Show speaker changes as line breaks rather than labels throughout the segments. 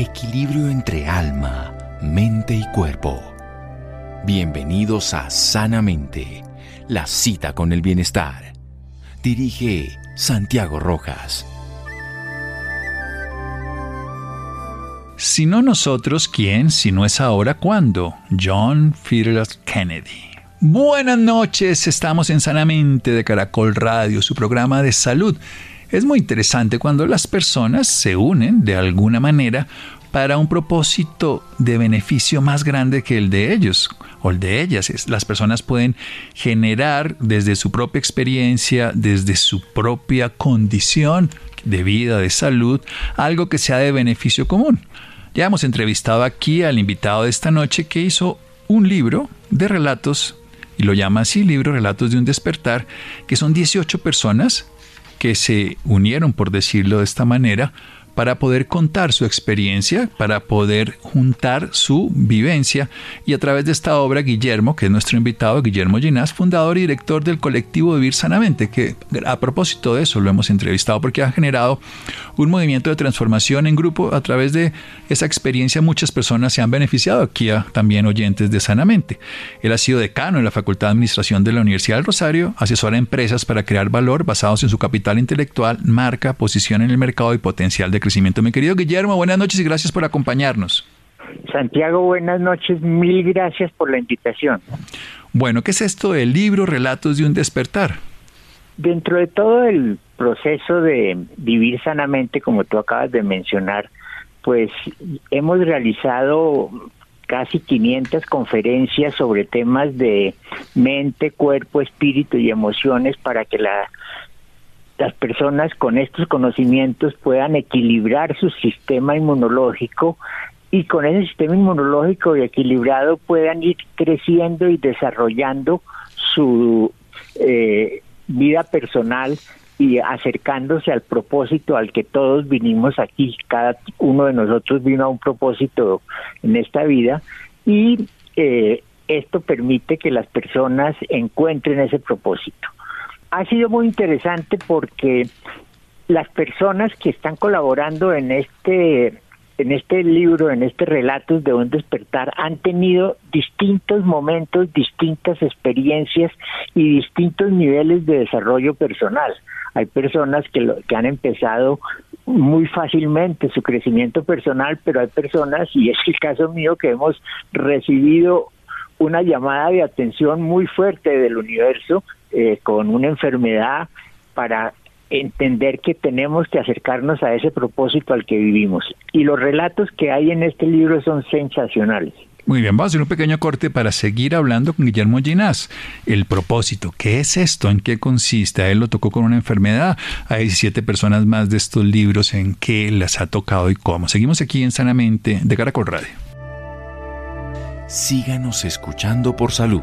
Equilibrio entre alma, mente y cuerpo. Bienvenidos a Sanamente, la cita con el bienestar. Dirige Santiago Rojas.
Si no nosotros, ¿quién? Si no es ahora, ¿cuándo? John Fitzgerald Kennedy. Buenas noches, estamos en Sanamente de Caracol Radio, su programa de salud. Es muy interesante cuando las personas se unen de alguna manera para un propósito de beneficio más grande que el de ellos o el de ellas. Las personas pueden generar desde su propia experiencia, desde su propia condición de vida, de salud, algo que sea de beneficio común. Ya hemos entrevistado aquí al invitado de esta noche que hizo un libro de relatos, y lo llama así, libro Relatos de un despertar, que son 18 personas que se unieron, por decirlo de esta manera, para poder contar su experiencia, para poder juntar su vivencia y a través de esta obra Guillermo, que es nuestro invitado, Guillermo Ginás, fundador y director del colectivo Vivir Sanamente, que a propósito de eso lo hemos entrevistado porque ha generado un movimiento de transformación en grupo a través de esa experiencia muchas personas se han beneficiado, aquí también oyentes de Sanamente. Él ha sido decano en la Facultad de Administración de la Universidad del Rosario, asesora a empresas para crear valor basados en su capital intelectual, marca, posición en el mercado y potencial de crecimiento. Mi querido Guillermo, buenas noches y gracias por acompañarnos.
Santiago, buenas noches, mil gracias por la invitación.
Bueno, ¿qué es esto del libro Relatos de un despertar?
Dentro de todo el proceso de vivir sanamente, como tú acabas de mencionar, pues hemos realizado casi 500 conferencias sobre temas de mente, cuerpo, espíritu y emociones para que la las personas con estos conocimientos puedan equilibrar su sistema inmunológico y con ese sistema inmunológico equilibrado puedan ir creciendo y desarrollando su eh, vida personal y acercándose al propósito al que todos vinimos aquí, cada uno de nosotros vino a un propósito en esta vida y eh, esto permite que las personas encuentren ese propósito ha sido muy interesante porque las personas que están colaborando en este en este libro, en este relato de un despertar, han tenido distintos momentos, distintas experiencias y distintos niveles de desarrollo personal. Hay personas que, lo, que han empezado muy fácilmente su crecimiento personal, pero hay personas, y es el caso mío, que hemos recibido una llamada de atención muy fuerte del universo eh, con una enfermedad para entender que tenemos que acercarnos a ese propósito al que vivimos. Y los relatos que hay en este libro son sensacionales.
Muy bien, vamos a hacer un pequeño corte para seguir hablando con Guillermo Ginás. El propósito, ¿qué es esto? ¿En qué consiste? A él lo tocó con una enfermedad. Hay siete personas más de estos libros en qué las ha tocado y cómo. Seguimos aquí en Sanamente de Caracol Radio.
Síganos escuchando por salud.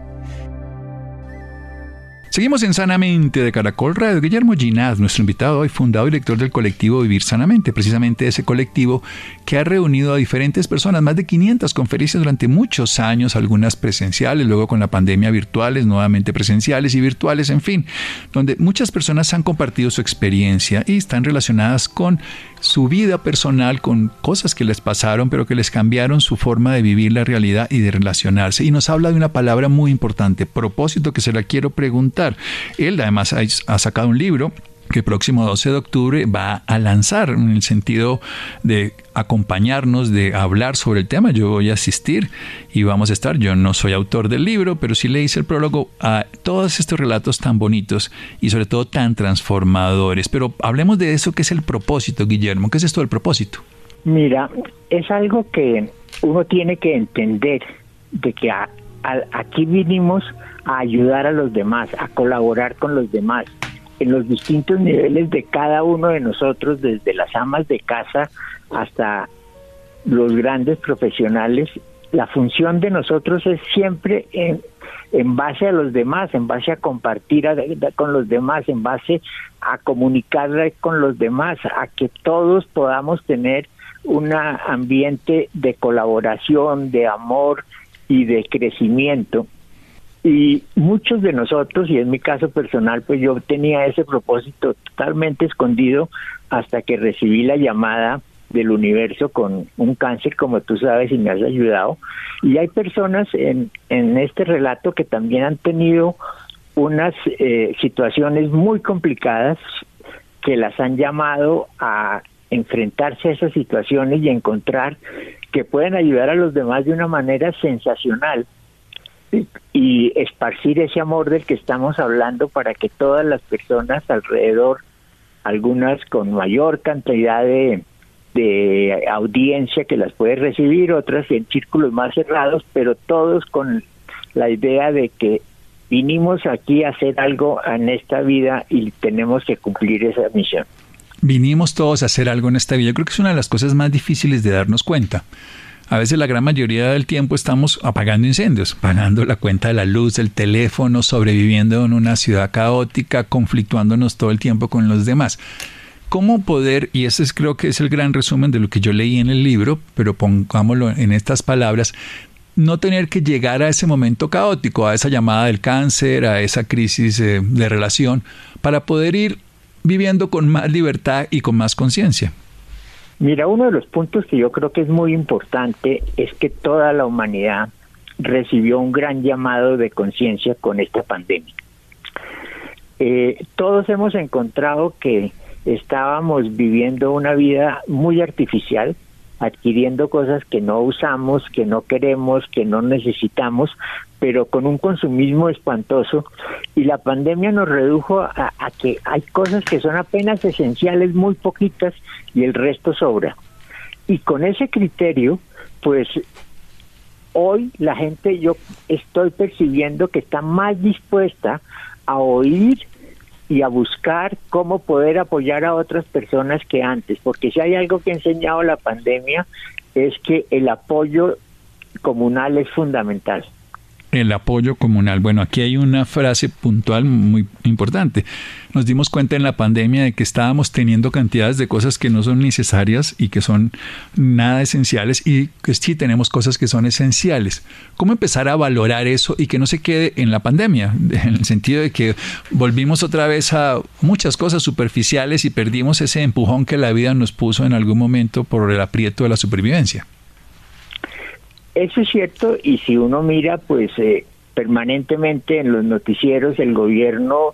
Seguimos en Sanamente de Caracol Radio. Guillermo Ginás, nuestro invitado hoy, fundador y director del colectivo Vivir Sanamente, precisamente ese colectivo que ha reunido a diferentes personas, más de 500 conferencias durante muchos años, algunas presenciales, luego con la pandemia virtuales, nuevamente presenciales y virtuales, en fin, donde muchas personas han compartido su experiencia y están relacionadas con su vida personal con cosas que les pasaron, pero que les cambiaron su forma de vivir la realidad y de relacionarse. Y nos habla de una palabra muy importante, propósito, que se la quiero preguntar. Él además ha sacado un libro que el próximo 12 de octubre va a lanzar en el sentido de acompañarnos, de hablar sobre el tema. Yo voy a asistir y vamos a estar. Yo no soy autor del libro, pero sí le hice el prólogo a todos estos relatos tan bonitos y sobre todo tan transformadores. Pero hablemos de eso que es el propósito, Guillermo. ¿Qué es esto del propósito?
Mira, es algo que uno tiene que entender de que aquí vinimos a ayudar a los demás, a colaborar con los demás en los distintos niveles de cada uno de nosotros, desde las amas de casa hasta los grandes profesionales, la función de nosotros es siempre en, base a los demás, en base a compartir con los demás, en base a comunicar con los demás, a que todos podamos tener un ambiente de colaboración, de amor y de crecimiento. Y muchos de nosotros, y en mi caso personal, pues yo tenía ese propósito totalmente escondido hasta que recibí la llamada del universo con un cáncer, como tú sabes, y me has ayudado. Y hay personas en, en este relato que también han tenido unas eh, situaciones muy complicadas que las han llamado a enfrentarse a esas situaciones y encontrar que pueden ayudar a los demás de una manera sensacional y esparcir ese amor del que estamos hablando para que todas las personas alrededor, algunas con mayor cantidad de, de audiencia que las puede recibir, otras en círculos más cerrados, pero todos con la idea de que vinimos aquí a hacer algo en esta vida y tenemos que cumplir esa misión.
Vinimos todos a hacer algo en esta vida. Yo creo que es una de las cosas más difíciles de darnos cuenta. A veces la gran mayoría del tiempo estamos apagando incendios, pagando la cuenta de la luz, del teléfono, sobreviviendo en una ciudad caótica, conflictuándonos todo el tiempo con los demás. ¿Cómo poder, y ese es, creo que es el gran resumen de lo que yo leí en el libro, pero pongámoslo en estas palabras, no tener que llegar a ese momento caótico, a esa llamada del cáncer, a esa crisis eh, de relación, para poder ir viviendo con más libertad y con más conciencia?
Mira, uno de los puntos que yo creo que es muy importante es que toda la humanidad recibió un gran llamado de conciencia con esta pandemia. Eh, todos hemos encontrado que estábamos viviendo una vida muy artificial, adquiriendo cosas que no usamos, que no queremos, que no necesitamos, pero con un consumismo espantoso. Y la pandemia nos redujo a, que hay cosas que son apenas esenciales, muy poquitas, y el resto sobra. Y con ese criterio, pues hoy la gente, yo estoy percibiendo que está más dispuesta a oír y a buscar cómo poder apoyar a otras personas que antes, porque si hay algo que ha enseñado la pandemia es que el apoyo comunal es fundamental
el apoyo comunal. Bueno, aquí hay una frase puntual muy importante. Nos dimos cuenta en la pandemia de que estábamos teniendo cantidades de cosas que no son necesarias y que son nada esenciales y que sí tenemos cosas que son esenciales. ¿Cómo empezar a valorar eso y que no se quede en la pandemia? En el sentido de que volvimos otra vez a muchas cosas superficiales y perdimos ese empujón que la vida nos puso en algún momento por el aprieto de la supervivencia.
Eso es cierto y si uno mira, pues eh, permanentemente en los noticieros el gobierno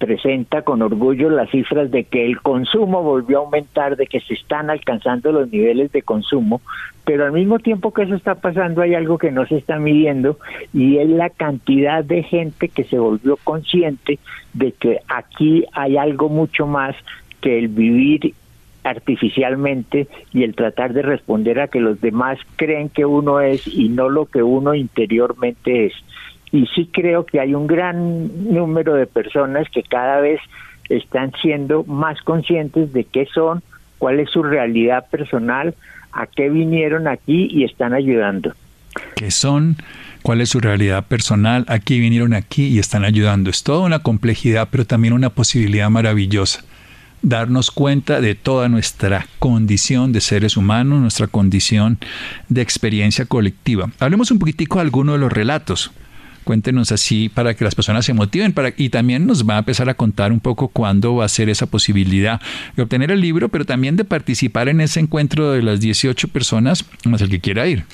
presenta con orgullo las cifras de que el consumo volvió a aumentar, de que se están alcanzando los niveles de consumo, pero al mismo tiempo que eso está pasando hay algo que no se está midiendo y es la cantidad de gente que se volvió consciente de que aquí hay algo mucho más que el vivir artificialmente y el tratar de responder a que los demás creen que uno es y no lo que uno interiormente es. Y sí creo que hay un gran número de personas que cada vez están siendo más conscientes de qué son, cuál es su realidad personal, a qué vinieron aquí y están ayudando.
¿Qué son? ¿Cuál es su realidad personal? ¿A qué vinieron aquí y están ayudando? Es toda una complejidad, pero también una posibilidad maravillosa darnos cuenta de toda nuestra condición de seres humanos, nuestra condición de experiencia colectiva. Hablemos un poquitico de alguno de los relatos. Cuéntenos así para que las personas se motiven para, y también nos va a empezar a contar un poco cuándo va a ser esa posibilidad de obtener el libro, pero también de participar en ese encuentro de las 18 personas, más el que quiera ir.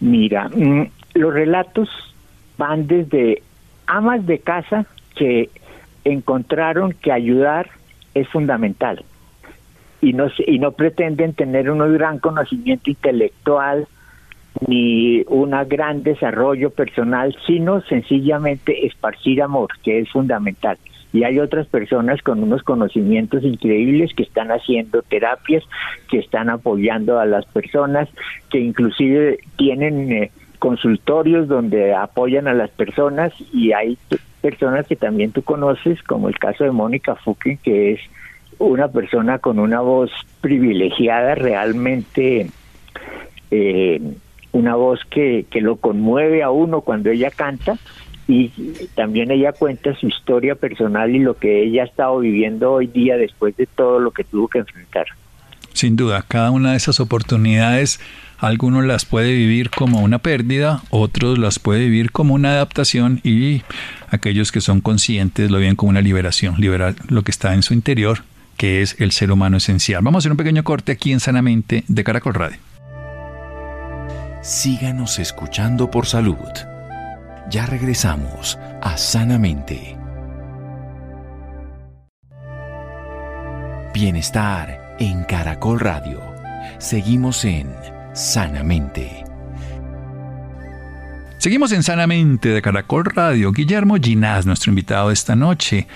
Mira, mm, los relatos van desde amas de casa que encontraron que ayudar es fundamental y no y no pretenden tener un gran conocimiento intelectual ni un gran desarrollo personal, sino sencillamente esparcir amor, que es fundamental. Y hay otras personas con unos conocimientos increíbles que están haciendo terapias, que están apoyando a las personas, que inclusive tienen eh, consultorios donde apoyan a las personas y hay personas que también tú conoces, como el caso de Mónica Fuquen, que es una persona con una voz privilegiada, realmente eh, una voz que, que lo conmueve a uno cuando ella canta y también ella cuenta su historia personal y lo que ella ha estado viviendo hoy día después de todo lo que tuvo que enfrentar.
sin duda, cada una de esas oportunidades, algunos las puede vivir como una pérdida, otros las puede vivir como una adaptación y aquellos que son conscientes lo ven como una liberación, liberar lo que está en su interior, que es el ser humano esencial. Vamos a hacer un pequeño corte aquí en Sanamente de Caracol Radio.
Síganos escuchando por salud. Ya regresamos a Sanamente. Bienestar en Caracol Radio. Seguimos en Sanamente.
Seguimos en Sanamente de Caracol Radio. Guillermo Ginás, nuestro invitado de esta noche,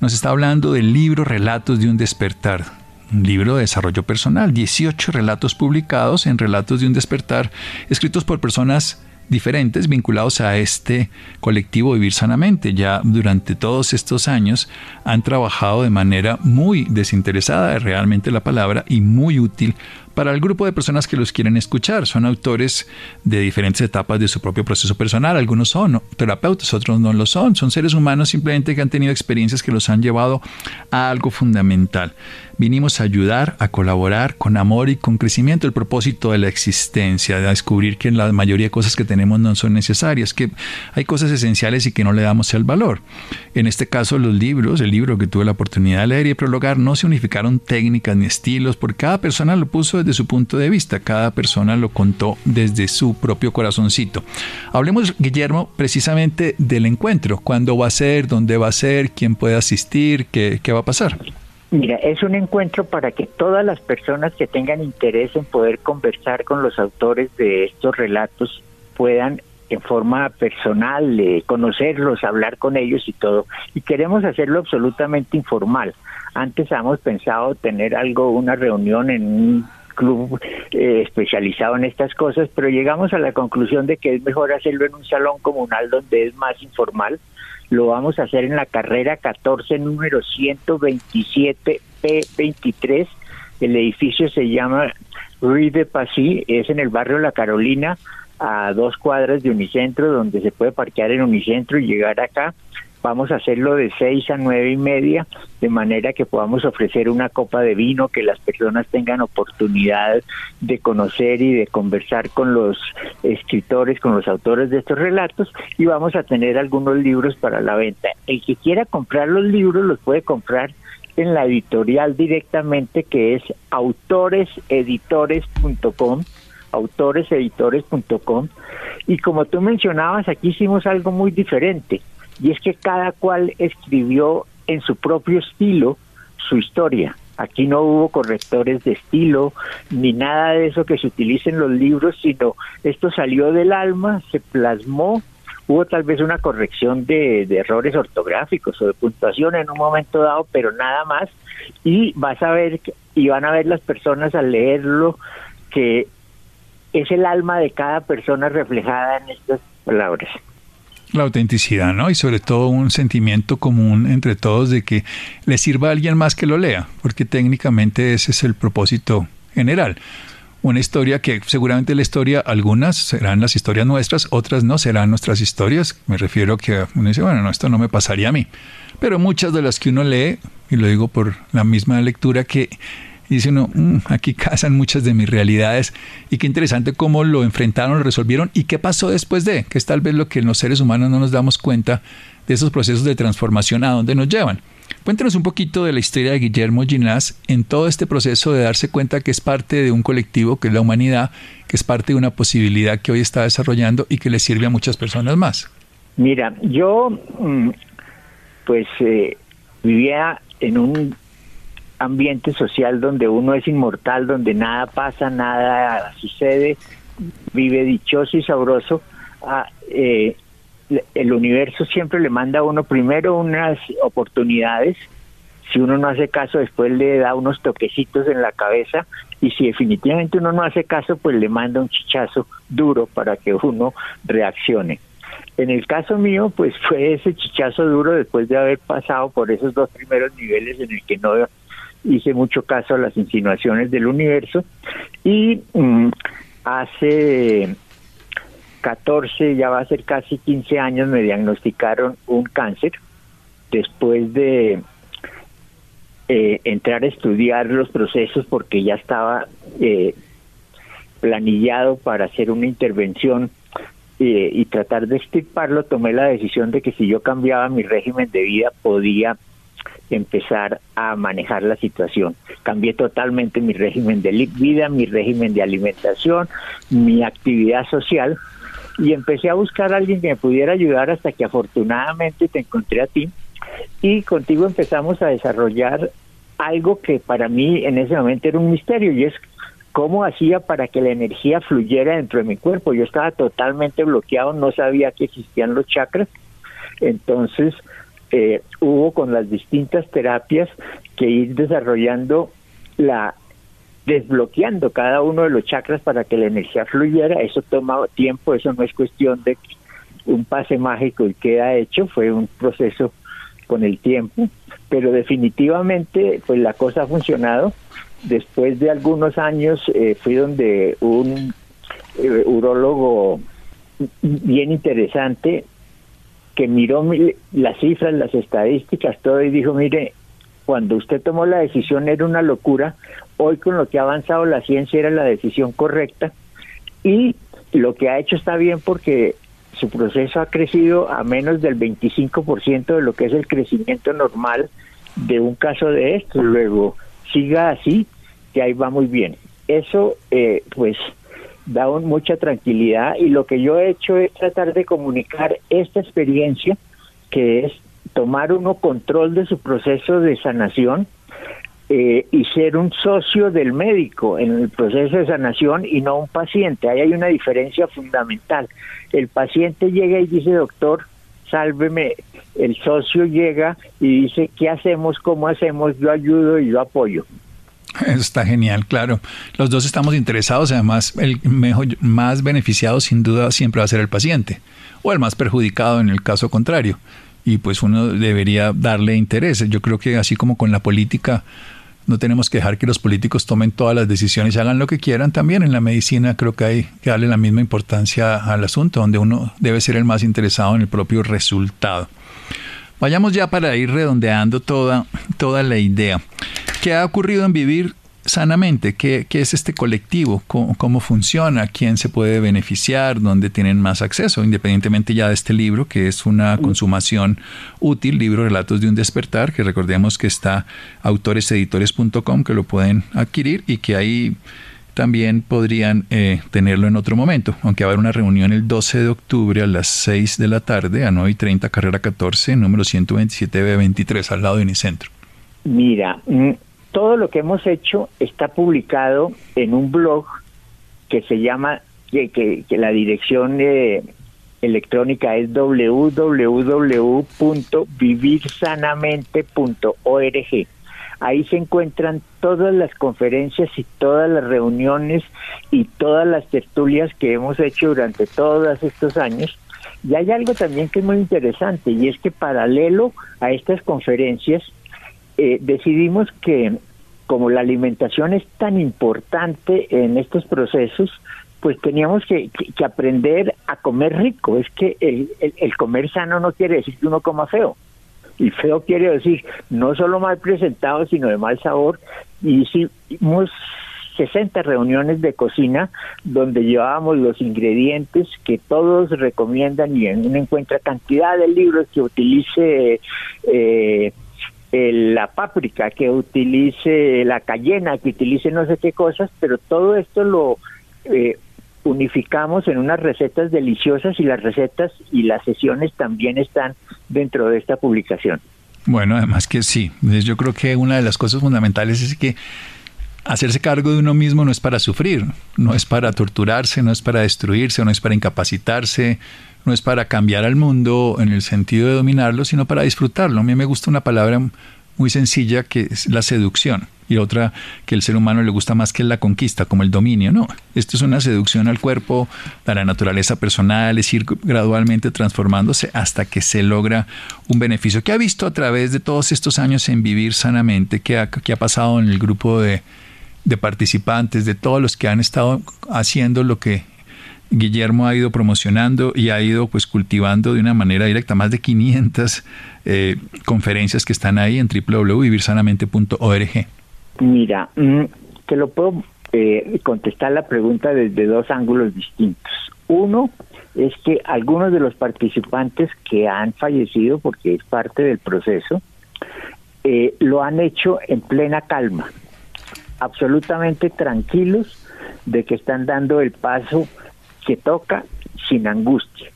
nos está hablando del libro Relatos de un despertar, un libro de desarrollo personal, 18 relatos publicados en Relatos de un despertar, escritos por personas diferentes vinculados a este colectivo Vivir Sanamente. Ya durante todos estos años han trabajado de manera muy desinteresada, realmente la palabra, y muy útil para el grupo de personas que los quieren escuchar. Son autores de diferentes etapas de su propio proceso personal. Algunos son terapeutas, otros no lo son. Son seres humanos simplemente que han tenido experiencias que los han llevado a algo fundamental. Vinimos a ayudar, a colaborar con amor y con crecimiento. El propósito de la existencia, de descubrir que la mayoría de cosas que tenemos no son necesarias, que hay cosas esenciales y que no le damos el valor. En este caso, los libros, el libro que tuve la oportunidad de leer y prologar, no se unificaron técnicas ni estilos, porque cada persona lo puso de su punto de vista, cada persona lo contó desde su propio corazoncito. Hablemos, Guillermo, precisamente del encuentro, cuándo va a ser, dónde va a ser, quién puede asistir, qué, qué va a pasar.
Mira, es un encuentro para que todas las personas que tengan interés en poder conversar con los autores de estos relatos puedan en forma personal, eh, conocerlos, hablar con ellos y todo. Y queremos hacerlo absolutamente informal. Antes hemos pensado tener algo, una reunión en un club eh, especializado en estas cosas, pero llegamos a la conclusión de que es mejor hacerlo en un salón comunal donde es más informal. Lo vamos a hacer en la carrera 14, número 127 P23. El edificio se llama Rue de Passy, es en el barrio La Carolina, a dos cuadras de Unicentro, donde se puede parquear en Unicentro y llegar acá. Vamos a hacerlo de seis a nueve y media, de manera que podamos ofrecer una copa de vino, que las personas tengan oportunidad de conocer y de conversar con los escritores, con los autores de estos relatos, y vamos a tener algunos libros para la venta. El que quiera comprar los libros los puede comprar en la editorial directamente, que es autoreseditores.com autoreseditores.com y como tú mencionabas aquí hicimos algo muy diferente y es que cada cual escribió en su propio estilo su historia. Aquí no hubo correctores de estilo ni nada de eso que se utilice en los libros, sino esto salió del alma, se plasmó, hubo tal vez una corrección de, errores ortográficos o de puntuación en un momento dado, pero nada más. Y vas a ver y van a ver las personas al leerlo que es el alma de cada persona reflejada en estas palabras
la autenticidad, ¿no? Y sobre todo un sentimiento común entre todos de que le sirva a alguien más que lo lea, porque técnicamente ese es el propósito general. Una historia que seguramente la historia, algunas serán las historias nuestras, otras no serán nuestras historias. Me refiero que uno dice, bueno, no, esto no me pasaría a mí. Pero muchas de las que uno lee, y lo digo por la misma lectura, que y dice uno, mm, aquí casan muchas de mis realidades y qué interesante cómo lo enfrentaron, lo resolvieron y qué pasó después de, que es tal vez lo que los seres humanos no nos damos cuenta de esos procesos de transformación a dónde nos llevan. Cuéntanos un poquito de la historia de Guillermo Ginás en todo este proceso de darse cuenta que es parte de un colectivo, que es la humanidad, que es parte de una posibilidad que hoy está desarrollando y que le sirve a muchas personas más.
Mira, yo mm, pues eh, vivía en un ambiente social donde uno es inmortal, donde nada pasa, nada sucede, vive dichoso y sabroso, ah, eh, el universo siempre le manda a uno primero unas oportunidades, si uno no hace caso después le da unos toquecitos en la cabeza y si definitivamente uno no hace caso pues le manda un chichazo duro para que uno reaccione. En el caso mío, pues fue ese chichazo duro después de haber pasado por esos dos primeros niveles en el que no hice mucho caso a las insinuaciones del universo y mm, hace 14, ya va a ser casi 15 años, me diagnosticaron un cáncer después de eh, entrar a estudiar los procesos porque ya estaba eh, planillado para hacer una intervención eh, y tratar de extirparlo, tomé la decisión de que si yo cambiaba mi régimen de vida podía empezar a manejar la situación. Cambié totalmente mi régimen de vida, mi régimen de alimentación, mi actividad social y empecé a buscar a alguien que me pudiera ayudar hasta que afortunadamente te encontré a ti y contigo empezamos a desarrollar algo que para mí en ese momento era un misterio y es cómo hacía para que la energía fluyera dentro de mi cuerpo. Yo estaba totalmente bloqueado, no sabía que existían los chakras. Entonces eh, hubo con las distintas terapias que ir desarrollando la desbloqueando cada uno de los chakras para que la energía fluyera. Eso toma tiempo, eso no es cuestión de un pase mágico y queda hecho, fue un proceso con el tiempo, pero definitivamente pues la cosa ha funcionado. Después de algunos años eh, fui donde un eh, urólogo bien interesante que miró las cifras, las estadísticas, todo y dijo, mire, cuando usted tomó la decisión era una locura, hoy con lo que ha avanzado la ciencia era la decisión correcta y lo que ha hecho está bien porque su proceso ha crecido a menos del 25% de lo que es el crecimiento normal de un caso de esto. Luego, siga así, que ahí va muy bien. Eso, eh, pues, da mucha tranquilidad y lo que yo he hecho es tratar de comunicar esta experiencia, que es tomar uno control de su proceso de sanación eh, y ser un socio del médico en el proceso de sanación y no un paciente. Ahí hay una diferencia fundamental. El paciente llega y dice, doctor, sálveme. El socio llega y dice, ¿qué hacemos? ¿Cómo hacemos? Yo ayudo y yo apoyo.
Está genial, claro. Los dos estamos interesados, además el mejor, más beneficiado sin duda siempre va a ser el paciente o el más perjudicado en el caso contrario. Y pues uno debería darle interés. Yo creo que así como con la política, no tenemos que dejar que los políticos tomen todas las decisiones y hagan lo que quieran. También en la medicina creo que hay que darle la misma importancia al asunto, donde uno debe ser el más interesado en el propio resultado. Vayamos ya para ir redondeando toda, toda la idea. ¿Qué ha ocurrido en vivir sanamente, ¿qué, es este colectivo? ¿Cómo, funciona? ¿Quién se puede beneficiar? ¿Dónde tienen más acceso? Independientemente ya de este libro, que es una mm. consumación útil, libro Relatos de un despertar, que recordemos que está autoreseditores.com, que lo pueden adquirir y que ahí también podrían eh, tenerlo en otro momento, aunque va a haber una reunión el 12 de octubre a las 6 de la tarde, a 9 y 30, carrera 14, número 127B23, al lado de Unicentro.
Mira, mm, todo lo que hemos hecho está publicado en un blog que se llama, que, la dirección eh, electrónica es www.vivirsanamente.org. Ahí se encuentran todas las conferencias y todas las reuniones y todas las tertulias que hemos hecho durante todos estos años. Y hay algo también que es muy interesante y es que paralelo a estas conferencias eh, decidimos que como la alimentación es tan importante en estos procesos, pues teníamos que, aprender a comer rico. Es que el, el, comer sano no quiere decir que uno coma feo. Y feo quiere decir no solo mal presentado, sino de mal sabor. Y hicimos 60 reuniones de cocina donde llevábamos los ingredientes que todos recomiendan y uno encuentra cantidad de libros que utilice eh, la páprica, que utilice la cayena, que utilice no sé qué cosas, pero todo esto lo eh, unificamos en unas recetas deliciosas y las recetas y las sesiones también están dentro de esta publicación.
Bueno, además que sí, yo creo que una de las cosas fundamentales es que hacerse cargo de uno mismo no es para sufrir, no es para torturarse, no es para destruirse, no es para incapacitarse, no es para cambiar al mundo en el sentido de dominarlo, sino para disfrutarlo. A mí me gusta una palabra muy sencilla que es la seducción y otra que el ser humano le gusta más que la conquista, como el dominio. No, esto es una seducción al cuerpo, a la naturaleza personal, es ir gradualmente transformándose hasta que se logra un beneficio. ¿Qué ha visto a través de todos estos años en vivir sanamente? ¿Qué ha, ha pasado en el grupo de, de participantes, de todos los que han estado haciendo lo que Guillermo ha ido promocionando y ha ido pues cultivando de una manera directa más de 500 eh, conferencias que están ahí en www.vivirsanamente.org.
Mira, mm, te lo puedo eh, contestar la pregunta desde dos ángulos distintos. Uno es que algunos de los participantes que han fallecido, porque es parte del proceso, eh, lo han hecho en plena calma, absolutamente tranquilos de que están dando el paso que toca sin angustia.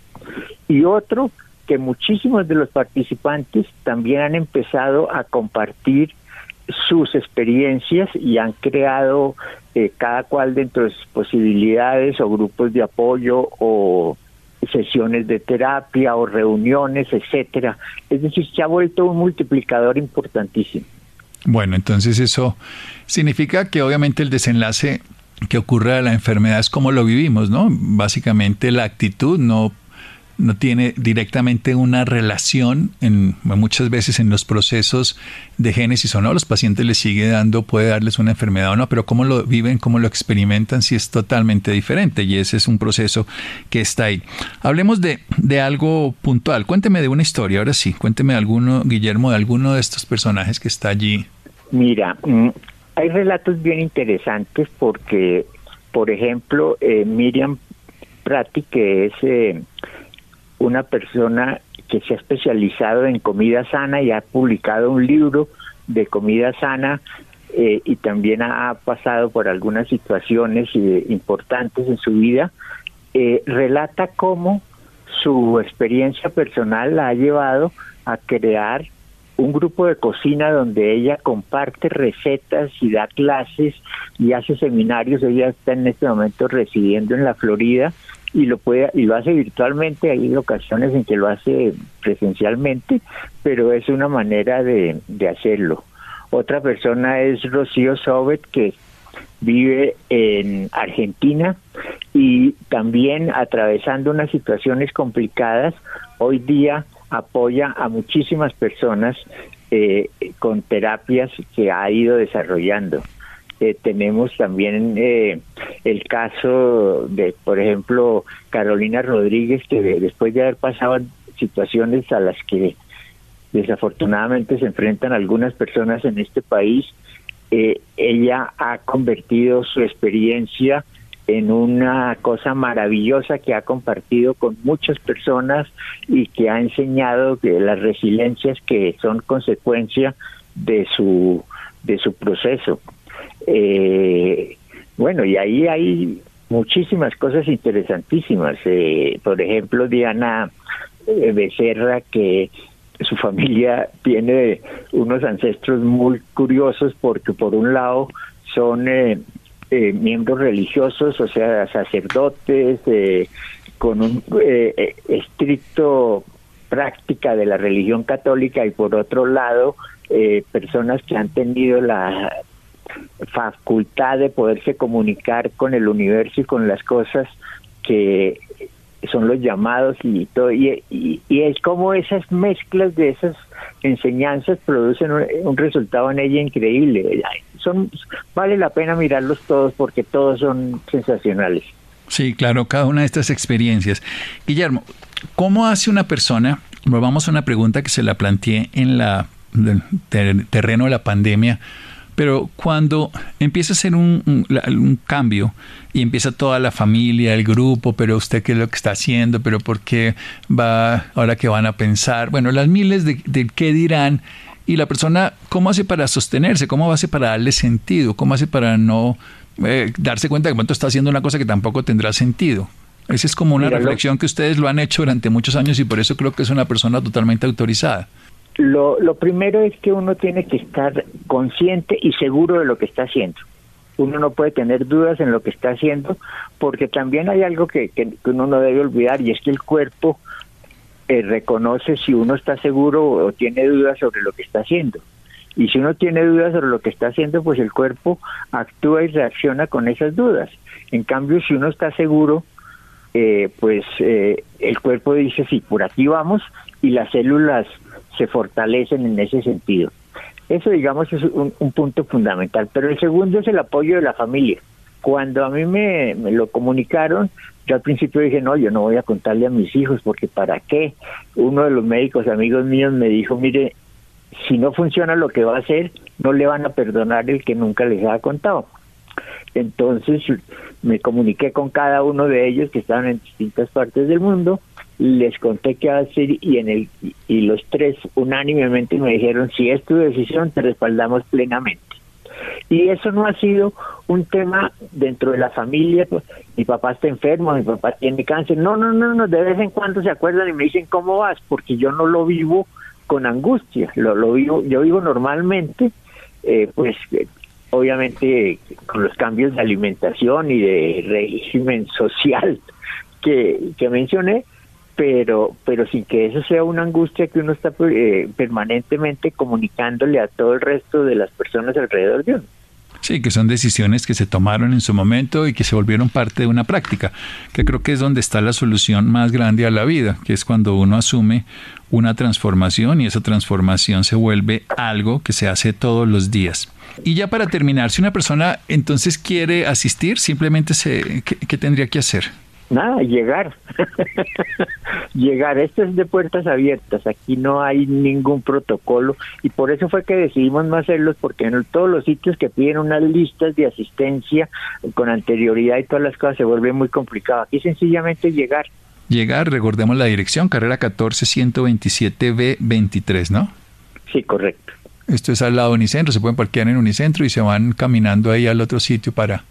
Y otro, que muchísimos de los participantes también han empezado a compartir sus experiencias y han creado eh, cada cual dentro de sus posibilidades o grupos de apoyo o sesiones de terapia o reuniones, etcétera. Es decir, se ha vuelto un multiplicador importantísimo.
Bueno, entonces eso significa que obviamente el desenlace que ocurre a la enfermedad es como lo vivimos, ¿no? Básicamente la actitud no no tiene directamente una relación en muchas veces en los procesos de génesis o no, los pacientes les sigue dando, puede darles una enfermedad o no, pero cómo lo viven, cómo lo experimentan, si es totalmente diferente y ese es un proceso que está ahí. Hablemos de, de algo puntual, cuénteme de una historia, ahora sí, cuénteme alguno, Guillermo, de alguno de estos personajes que está allí.
Mira, mm, hay relatos bien interesantes porque, por ejemplo, eh, Miriam Prati, que es... Eh, una persona que se ha especializado en comida sana y ha publicado un libro de comida sana eh, y también ha pasado por algunas situaciones eh, importantes en su vida, eh, relata cómo su experiencia personal la ha llevado a crear un grupo de cocina donde ella comparte recetas y da clases y hace seminarios. Ella está en este momento residiendo en la Florida y lo puede y lo hace virtualmente hay ocasiones en que lo hace presencialmente pero es una manera de, de hacerlo. Otra persona es Rocío Sobet que vive en Argentina y también atravesando unas situaciones complicadas hoy día apoya a muchísimas personas eh, con terapias que ha ido desarrollando eh, tenemos también eh, el caso de, por ejemplo, Carolina Rodríguez, que después de haber pasado situaciones a las que desafortunadamente se enfrentan algunas personas en este país, eh, ella ha convertido su experiencia en una cosa maravillosa que ha compartido con muchas personas y que ha enseñado que las resiliencias que son consecuencia de su de su proceso. Eh, bueno, y ahí hay muchísimas cosas interesantísimas. Eh, por ejemplo, Diana eh, Becerra, que su familia tiene unos ancestros muy curiosos porque por un lado son eh, miembros religiosos, o sea, sacerdotes, con un estricto práctica de la religión católica y por otro lado personas que han tenido la facultad de poderse comunicar con el universo y con las cosas que son los llamados y todo. Y, es como esas mezclas de esas enseñanzas producen un, resultado en ella increíble. Son vale la pena mirarlos todos porque todos son sensacionales.
Sí claro cada una de estas experiencias. Guillermo cómo hace una persona volvamos a una pregunta que se la planteé en la el terreno de la pandemia pero cuando empieza a ser un, cambio y empieza toda la familia, el grupo, pero usted qué es lo que está haciendo, pero por qué va, ahora que van a pensar, bueno, las miles de, qué dirán y la persona, ¿cómo hace para sostenerse? ¿Cómo hace para darle sentido? ¿Cómo hace para no eh, darse cuenta que momento está haciendo una cosa que tampoco tendrá sentido? Esa es como una reflexión que ustedes lo han hecho durante muchos años y por eso creo que es una persona totalmente autorizada.
Lo, lo primero es que uno tiene que estar consciente y seguro de lo que está haciendo. Uno no puede tener dudas en lo que está haciendo porque también hay algo que, que, uno no debe olvidar y es que el cuerpo eh, reconoce si uno está seguro o tiene dudas sobre lo que está haciendo. Y si uno tiene dudas sobre lo que está haciendo, pues el cuerpo actúa y reacciona con esas dudas. En cambio, si uno está seguro, eh, pues eh, el cuerpo dice, sí, por aquí vamos, y las células se fortalecen en ese sentido. Eso, digamos, es un, punto fundamental. Pero el segundo es el apoyo de la familia. Cuando a mí me, lo comunicaron, yo al principio dije, no, yo no voy a contarle a mis hijos, porque ¿para qué? Uno de los médicos amigos míos me dijo, mire, si no funciona lo que va a hacer, no le van a perdonar el que nunca les ha contado. Entonces me comuniqué con cada uno de ellos que estaban en distintas partes del mundo, les conté qué hacer y en el y los tres unánimemente me dijeron si es tu decisión te respaldamos plenamente. Y eso no ha sido un tema dentro de la familia, pues, mi papá está enfermo, mi papá tiene cáncer, no, no, no, no, de vez en cuando se acuerdan y me dicen cómo vas, porque yo no lo vivo con angustia, lo, lo vivo, yo vivo normalmente, eh, pues obviamente con los cambios de alimentación y de régimen social que, que mencioné, pero pero sin que eso sea una angustia que uno está eh, permanentemente comunicándole a todo el resto de las personas alrededor de uno.
Sí, que son decisiones que se tomaron en su momento y que se volvieron parte de una práctica, que creo que es donde está la solución más grande a la vida, que es cuando uno asume una transformación y esa transformación se vuelve algo que se hace todos los días. Y ya para terminar, si una persona entonces quiere asistir, simplemente se, ¿qué, tendría que hacer?
Nada, llegar. llegar. Esto es de puertas abiertas. Aquí no hay ningún protocolo. Y por eso fue que decidimos no hacerlos, porque en todos los sitios que piden unas listas de asistencia con anterioridad y todas las cosas se vuelve muy complicado. Aquí sencillamente llegar.
Llegar, recordemos la dirección, carrera 14 127 B 23, ¿no?
Sí, correcto.
Esto es al lado de Unicentro, se pueden parquear en Unicentro y se van caminando ahí al otro sitio para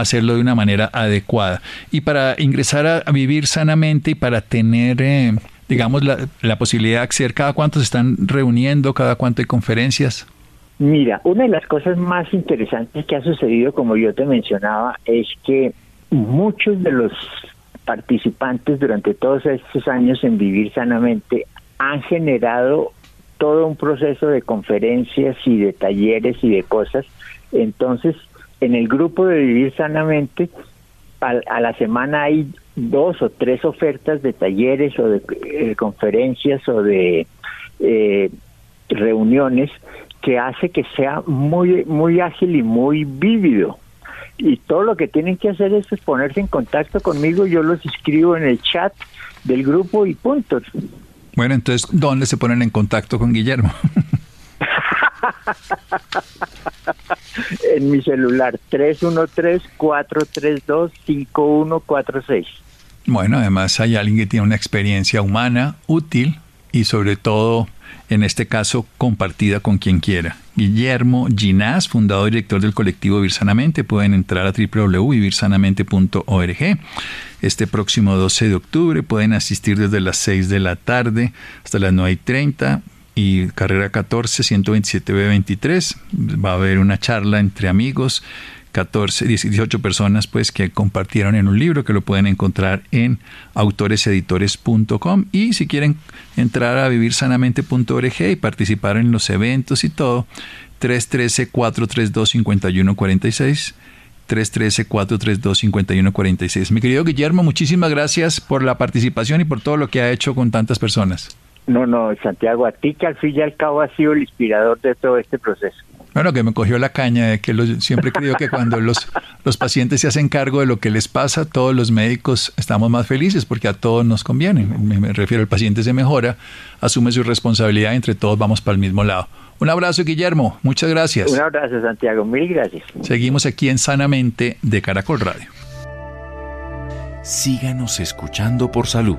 hacerlo de una manera adecuada. Y para ingresar a, vivir sanamente y para tener, eh, digamos, la, la, posibilidad de acceder, ¿cada cuánto se están reuniendo? ¿Cada cuánto hay conferencias?
Mira, una de las cosas más interesantes que ha sucedido, como yo te mencionaba, es que muchos de los participantes durante todos estos años en Vivir Sanamente han generado todo un proceso de conferencias y de talleres y de cosas. Entonces, en el grupo de Vivir Sanamente, a, la semana hay dos o tres ofertas de talleres o de eh, conferencias o de eh, reuniones que hace que sea muy muy ágil y muy vívido y todo lo que tienen que hacer es ponerse en contacto conmigo yo los escribo en el chat del grupo y punto
bueno, entonces, ¿dónde se ponen en contacto con Guillermo?
en mi celular 313-432-5146.
Bueno, además hay alguien que tiene una experiencia humana útil y sobre todo, en este caso, compartida con quien quiera. Guillermo Ginás, fundador y director del colectivo Vivir Sanamente. Pueden entrar a www.vivirsanamente.org. Este próximo 12 de octubre pueden asistir desde las 6 de la tarde hasta las 9 y 30 y carrera 14, 127B23. Va a haber una charla entre amigos 14, 18 personas pues que compartieron en un libro que lo pueden encontrar en autoreseditores.com y si quieren entrar a vivirsanamente.org y participar en los eventos y todo, 313-432-5146. 313-432-5146. Mi querido Guillermo, muchísimas gracias por la participación y por todo lo que ha hecho con tantas personas.
No, no, Santiago, a ti que al fin y al cabo ha sido el inspirador de todo este proceso.
Bueno, que me cogió la caña de que siempre creo que cuando los, los pacientes se hacen cargo de lo que les pasa, todos los médicos estamos más felices porque a todos nos conviene. Me, refiero al paciente se mejora, asume su responsabilidad y entre todos vamos para el mismo lado. Un abrazo, Guillermo. Muchas gracias.
Un abrazo, Santiago. Mil gracias.
Seguimos aquí en Sanamente de Caracol Radio.
Síganos escuchando por salud.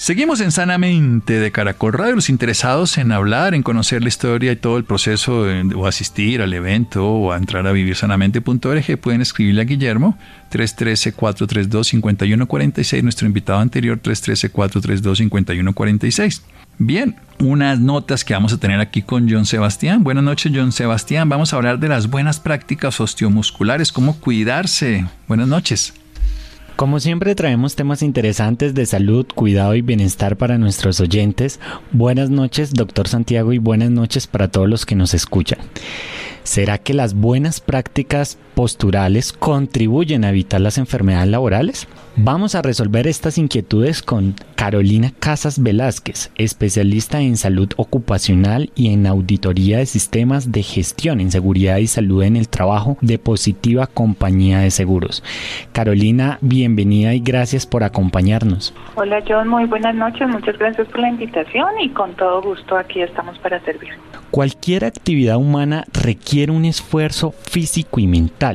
Seguimos en Sanamente de Caracol Radio. Los interesados en hablar, en conocer la historia y todo el proceso o asistir al evento o a entrar a vivirsanamente.org pueden escribirle a Guillermo 313-432-5146. Nuestro invitado anterior 313-432-5146. Bien, unas notas que vamos a tener aquí con John Sebastián. Buenas noches, John Sebastián. Vamos a hablar de las buenas prácticas osteomusculares, cómo cuidarse. Buenas noches.
Como siempre traemos temas interesantes de salud, cuidado y bienestar para nuestros oyentes. Buenas noches, doctor Santiago, y buenas noches para todos los que nos escuchan. ¿Será que las buenas prácticas posturales contribuyen a evitar las enfermedades laborales? Vamos a resolver estas inquietudes con Carolina Casas Velázquez, especialista en salud ocupacional y en auditoría de sistemas de gestión en seguridad y salud en el trabajo de Positiva Compañía de Seguros. Carolina, bienvenida y gracias por acompañarnos.
Hola John, muy buenas noches, muchas gracias por la invitación y con todo gusto aquí estamos para servir.
Cualquier actividad humana requiere un esfuerzo físico y mental,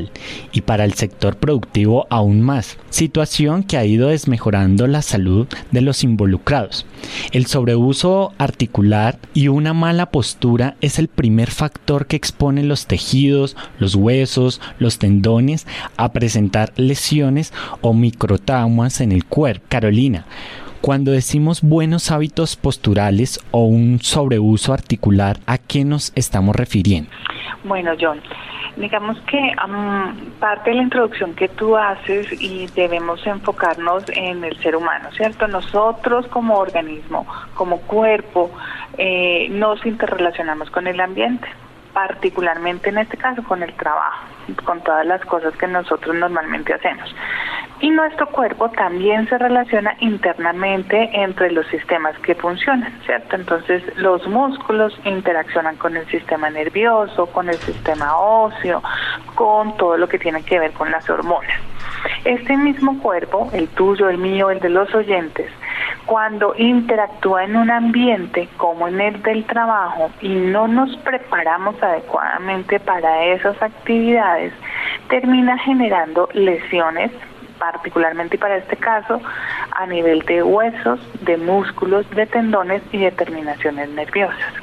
y para el sector productivo aún más, situación que ha ido desmejorando la salud de los involucrados. El sobreuso articular y una mala postura es el primer factor que expone los tejidos, los huesos, los tendones a presentar lesiones o microtraumas en el cuerpo. Carolina, cuando decimos buenos hábitos posturales o un sobreuso articular, ¿a qué nos estamos refiriendo?
Bueno, John, digamos que parte de la introducción que tú haces y debemos enfocarnos en el ser humano, ¿cierto? Nosotros como organismo, como cuerpo, eh, nos interrelacionamos con el ambiente particularmente en este caso con el trabajo, con todas las cosas que nosotros normalmente hacemos. Y nuestro cuerpo también se relaciona internamente entre los sistemas que funcionan, ¿cierto? Entonces los músculos interaccionan con el sistema nervioso, con el sistema óseo, con todo lo que tiene que ver con las hormonas. Este mismo cuerpo, el tuyo, el mío, el de los oyentes, cuando interactúa en un ambiente como en el del trabajo y no nos preparamos adecuadamente para esas actividades, termina generando lesiones, particularmente para este caso, a nivel de huesos, de músculos, de tendones y de terminaciones nerviosas.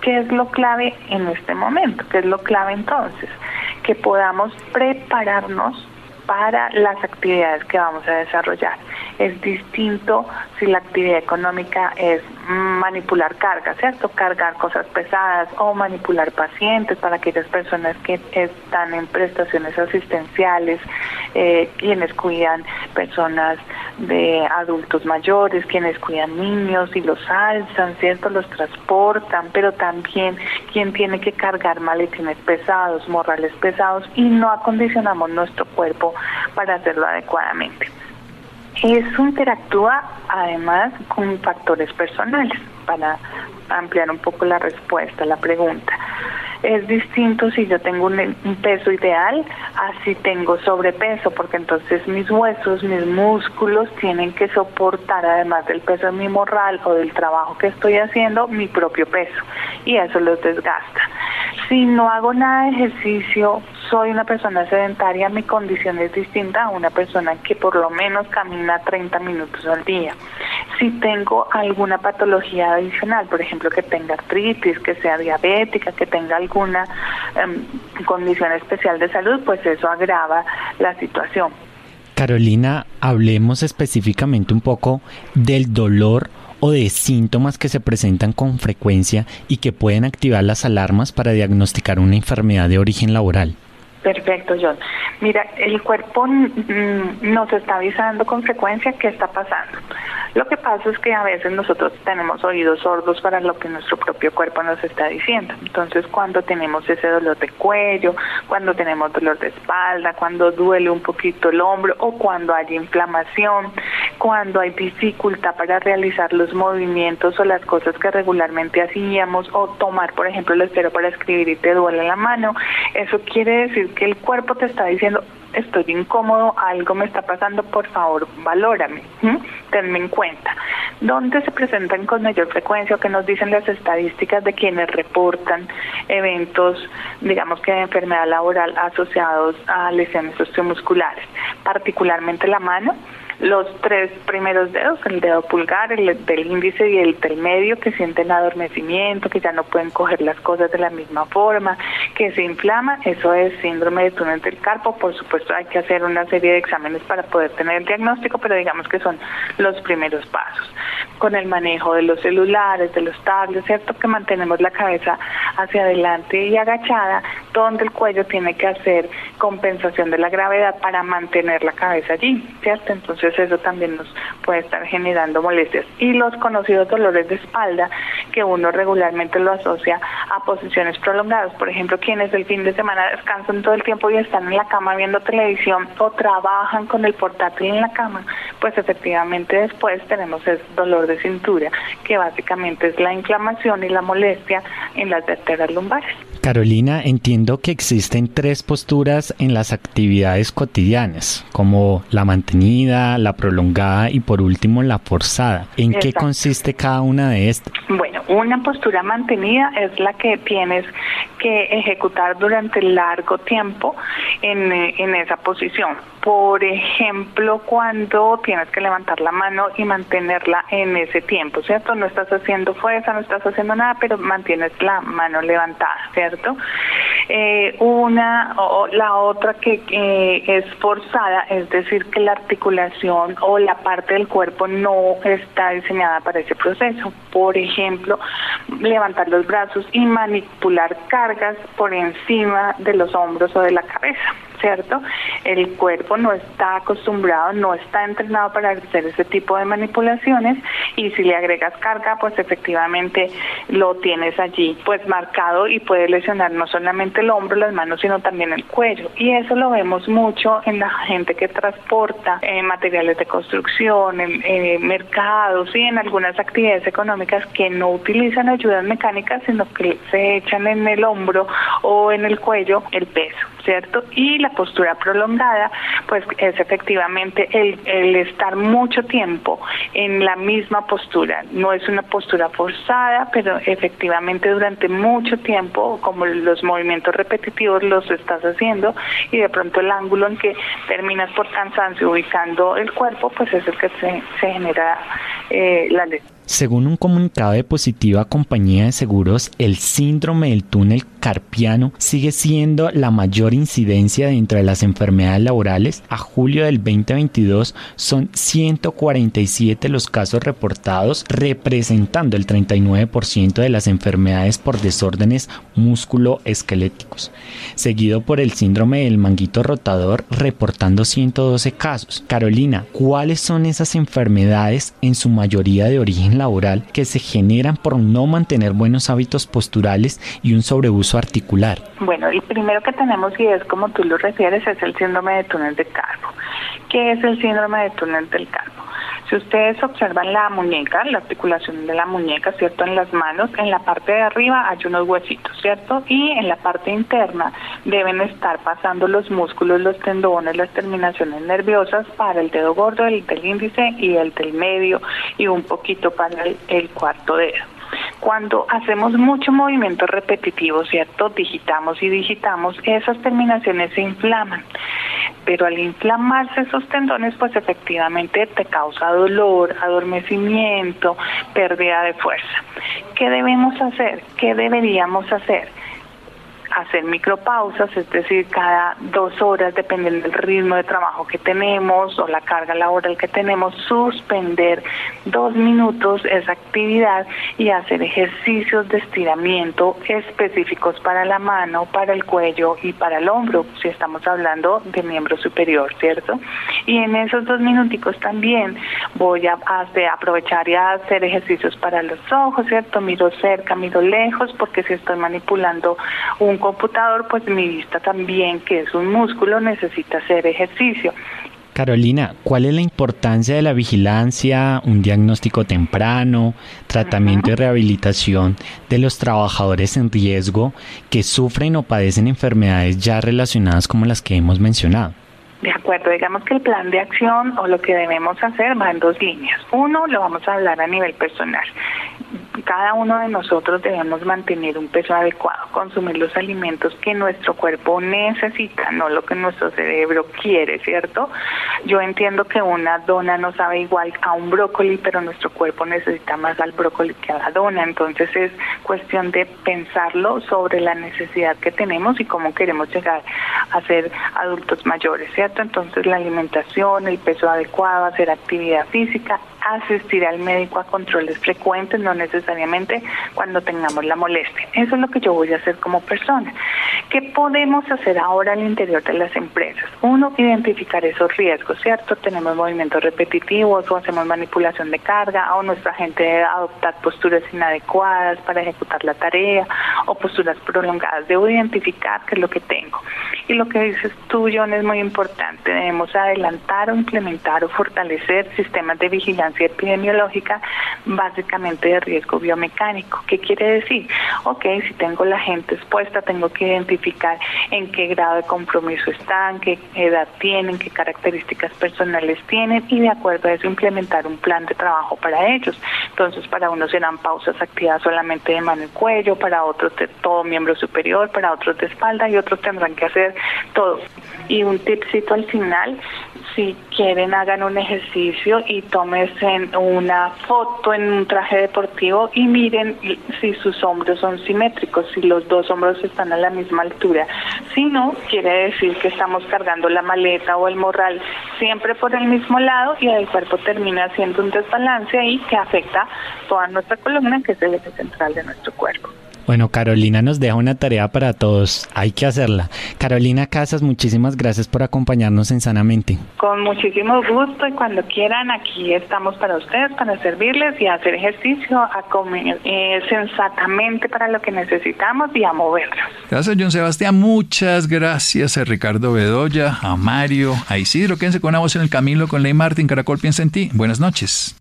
¿Qué es lo clave en este momento? ¿Qué es lo clave entonces? Que podamos prepararnos para las actividades que vamos a desarrollar. Es distinto si la actividad económica es manipular cargas, ¿cierto? Cargar cosas pesadas o manipular pacientes para aquellas personas que están en prestaciones asistenciales, eh, quienes cuidan personas de adultos mayores, quienes cuidan niños y los alzan, ¿cierto? Los transportan, pero también quien tiene que cargar maletines pesados, morrales pesados y no acondicionamos nuestro cuerpo para hacerlo adecuadamente. Eso interactúa además con factores personales, para ampliar un poco la respuesta a la pregunta. Es distinto si yo tengo un, peso ideal a si tengo sobrepeso, porque entonces mis huesos, mis músculos tienen que soportar, además del peso de mi morral o del trabajo que estoy haciendo, mi propio peso, y eso los desgasta. Si no hago nada de ejercicio, soy una persona sedentaria, mi condición es distinta a una persona que por lo menos camina 30 minutos al día. Si tengo alguna patología adicional, por ejemplo, que tenga artritis, que sea diabética, que tenga alguna em, condición especial de salud, pues eso agrava la situación.
Carolina, hablemos específicamente un poco del dolor o de síntomas que se presentan con frecuencia y que pueden activar las alarmas para diagnosticar una enfermedad de origen laboral.
Perfecto, John. Mira, el cuerpo mm, nos está avisando con frecuencia qué está pasando. Lo que pasa es que a veces nosotros tenemos oídos sordos para lo que nuestro propio cuerpo nos está diciendo. Entonces, cuando tenemos ese dolor de cuello, cuando tenemos dolor de espalda, cuando duele un poquito el hombro o cuando hay inflamación, cuando hay dificultad para realizar los movimientos o las cosas que regularmente hacíamos o tomar, por ejemplo, el esfero para escribir y te duele la mano, eso quiere decir que el cuerpo te está diciendo, estoy incómodo, algo me está pasando, por favor, valórame, tenme en cuenta. ¿Dónde se presentan con mayor frecuencia o qué nos dicen las estadísticas de quienes reportan eventos, digamos que de enfermedad laboral asociados a lesiones osteomusculares? Particularmente la mano, los tres primeros dedos, el dedo pulgar, el del índice y el del medio, que sienten adormecimiento, que ya no pueden coger las cosas de la misma forma, que se inflama, eso es síndrome de túnel del carpo. Por supuesto, hay que hacer una serie de exámenes para poder tener el diagnóstico, pero digamos que son los primeros pasos. Con el manejo de los celulares, de los tablets, ¿cierto? Que mantenemos la cabeza hacia adelante y agachada, donde el cuello tiene que hacer compensación de la gravedad para mantener la cabeza allí, ¿cierto? Entonces, eso también nos puede estar generando molestias. Y los conocidos dolores de espalda, que uno regularmente lo asocia a posiciones prolongadas. Por ejemplo, quienes el fin de semana descansan todo el tiempo y están en la cama viendo televisión o trabajan con el portátil en la cama, pues efectivamente después tenemos el dolor de cintura, que básicamente es la inflamación y la molestia en las vértebras lumbares.
Carolina, entiendo que existen tres posturas en las actividades cotidianas, como la mantenida, la prolongada y por último la forzada. ¿En qué consiste cada una de estas?
Bueno, una postura mantenida es la que tienes que ejecutar durante largo tiempo en, en esa posición. Por ejemplo, cuando tienes que levantar la mano y mantenerla en ese tiempo, ¿cierto? No estás haciendo fuerza, no estás haciendo nada, pero mantienes la mano levantada, ¿cierto? Eh, una o la otra que es forzada, es decir, que la articulación o la parte del cuerpo no está diseñada para ese proceso. Por ejemplo, levantar los brazos y manipular cargas por encima de los hombros o de la cabeza. ¿Cierto? El cuerpo no está acostumbrado, no está entrenado para hacer ese tipo de manipulaciones y si le agregas carga, pues efectivamente lo tienes allí pues marcado y puede lesionar no solamente el hombro, las manos, sino también el cuello. Y eso lo vemos mucho en la gente que transporta eh, materiales de construcción, en eh, mercados y en algunas actividades económicas que no utilizan ayudas mecánicas, sino que se echan en el hombro o en el cuello el peso, ¿cierto? Y la postura prolongada, pues es efectivamente el, el estar mucho tiempo en la misma postura. No es una postura forzada, pero efectivamente durante mucho tiempo, como los movimientos repetitivos los estás haciendo y de pronto el ángulo en que terminas por cansancio ubicando el cuerpo, pues es el que se, se genera eh, la lesión.
Según un comunicado de Positiva Compañía de Seguros, el síndrome del túnel carpiano sigue siendo la mayor incidencia dentro de las enfermedades laborales. A julio del 2022 son 147 los casos reportados, representando el 39% de las enfermedades por desórdenes músculo-esqueléticos, seguido por el síndrome del manguito rotador, reportando 112 casos. Carolina, ¿cuáles son esas enfermedades en su mayoría de origen laboral que se generan por no mantener buenos hábitos posturales y un sobreuso articular?
Bueno, el primero que tenemos, y es como tú lo refieres, es el síndrome de túnel de carbo. ¿Qué es el síndrome de túnel del carbo? Si ustedes observan la muñeca, la articulación de la muñeca, ¿cierto? En las manos, en la parte de arriba hay unos huesitos, ¿cierto? Y en la parte interna deben estar pasando los músculos, los tendones, las terminaciones nerviosas para el dedo gordo, el del índice y el del medio y un poquito para el cuarto dedo. Cuando hacemos mucho movimiento repetitivo, ¿cierto? Digitamos y digitamos, esas terminaciones se inflaman. Pero al inflamarse esos tendones, pues efectivamente te causa dolor, adormecimiento, pérdida de fuerza. ¿Qué debemos hacer? ¿Qué deberíamos hacer? Hacer micropausas, es decir, cada dos horas, dependiendo del ritmo de trabajo que tenemos o la carga laboral que tenemos, suspender dos minutos esa actividad y hacer ejercicios de estiramiento específicos para la mano, para el cuello y para el hombro, si estamos hablando de miembro superior, ¿cierto? Y en esos dos minuticos también voy a, aprovechar y a hacer ejercicios para los ojos, ¿cierto? Miro cerca, miro lejos, porque si estoy manipulando un computador, pues mi vista también, que es un músculo, necesita hacer ejercicio.
Carolina, ¿cuál es la importancia de la vigilancia, un diagnóstico temprano, tratamiento y rehabilitación de los trabajadores en riesgo que sufren o padecen enfermedades ya relacionadas como las que hemos mencionado?
De acuerdo, digamos que el plan de acción o lo que debemos hacer va en dos líneas. Uno, lo vamos a hablar a nivel personal cada uno de nosotros debemos mantener un peso adecuado, consumir los alimentos que nuestro cuerpo necesita, no lo que nuestro cerebro quiere, ¿cierto? Yo entiendo que una dona no sabe igual a un brócoli, pero nuestro cuerpo necesita más al brócoli que a la dona, entonces es cuestión de pensarlo sobre la necesidad que tenemos y cómo queremos llegar a ser adultos mayores, ¿cierto? Entonces la alimentación, el peso adecuado, hacer actividad física, asistir al médico a controles frecuentes, no necesariamente cuando tengamos la molestia. Eso es lo que yo voy a hacer como persona. ¿Qué podemos hacer ahora al interior de las empresas? Uno, identificar esos riesgos, ¿cierto? Tenemos movimientos repetitivos o hacemos manipulación de carga o nuestra gente adoptar posturas inadecuadas para ejecutar la tarea o posturas prolongadas. Debo identificar qué es lo que tengo. Y lo que dices tú, John, es muy importante. Debemos adelantar o implementar o fortalecer sistemas de vigilancia epidemiológica, básicamente de riesgo biomecánico. ¿Qué quiere decir? Ok, si tengo la gente expuesta, tengo que identificar en qué grado de compromiso están, qué edad tienen, qué características personales tienen y de acuerdo a eso implementar un plan de trabajo para ellos. Entonces, para unos serán pausas activadas solamente de mano y cuello, para otros de todo miembro superior, para otros de espalda y otros tendrán que hacer todo. Y un tipcito al final, si quieren hagan un ejercicio y tómense una foto en un traje deportivo y miren si sus hombros son simétricos, si los dos hombros están a la misma altura. Si no, quiere decir que estamos cargando la maleta o el morral siempre por el mismo lado y el cuerpo termina haciendo un desbalance ahí que afecta toda nuestra columna, que es el eje central de nuestro cuerpo.
Bueno, Carolina nos deja una tarea para todos. Hay que hacerla. Carolina Casas, muchísimas gracias por acompañarnos en Sanamente.
Con muchísimo gusto y cuando quieran, aquí estamos para ustedes, para servirles y hacer ejercicio, a comer eh, sensatamente para lo que necesitamos y a movernos.
Gracias, John Sebastián. Muchas gracias a Ricardo Bedoya, a Mario, a Isidro. Quédense con una voz en el camino con Ley Martín. Caracol piensa en ti. Buenas noches.